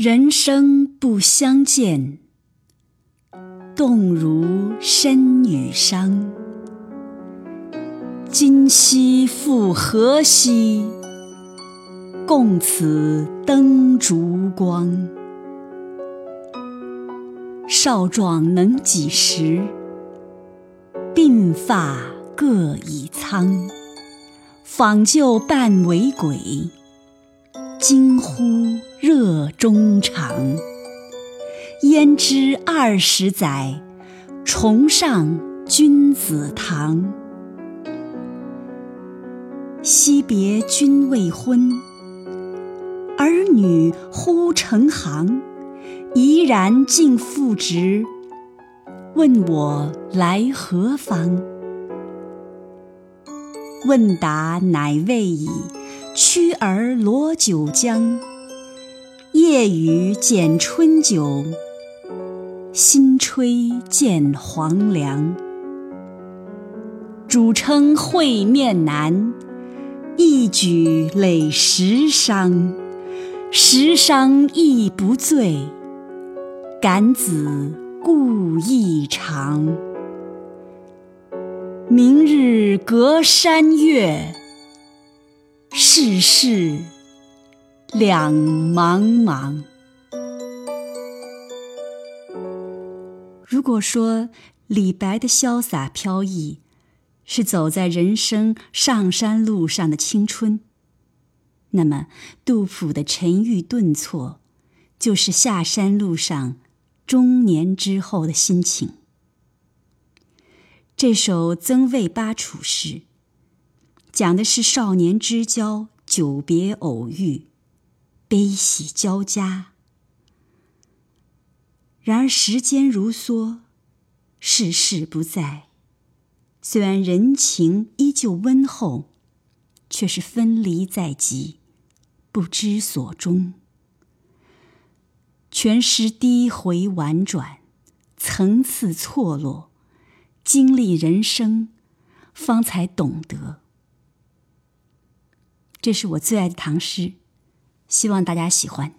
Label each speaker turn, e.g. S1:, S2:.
S1: 人生不相见，动如参与商。今夕复何夕？共此灯烛光。少壮能几时？鬓发各已苍。访旧伴为鬼，惊呼热衷肠。焉知二十载，重上君子堂。惜别君未婚，儿女忽成行。怡然尽复职，问我来何方？问答乃未已，驱儿罗九江。夜雨剪春韭，新炊见黄粱。主称会面难，一举累十觞。十觞亦不醉，感子故意长。明日隔山岳，世事两茫茫。如果说李白的潇洒飘逸是走在人生上山路上的青春，那么杜甫的沉郁顿挫就是下山路上中年之后的心情。这首《曾魏八处诗》讲的是少年之交久别偶遇，悲喜交加。然而时间如梭，世事不在，虽然人情依旧温厚，却是分离在即，不知所终。全诗低回婉转，层次错落。经历人生，方才懂得。这是我最爱的唐诗，希望大家喜欢。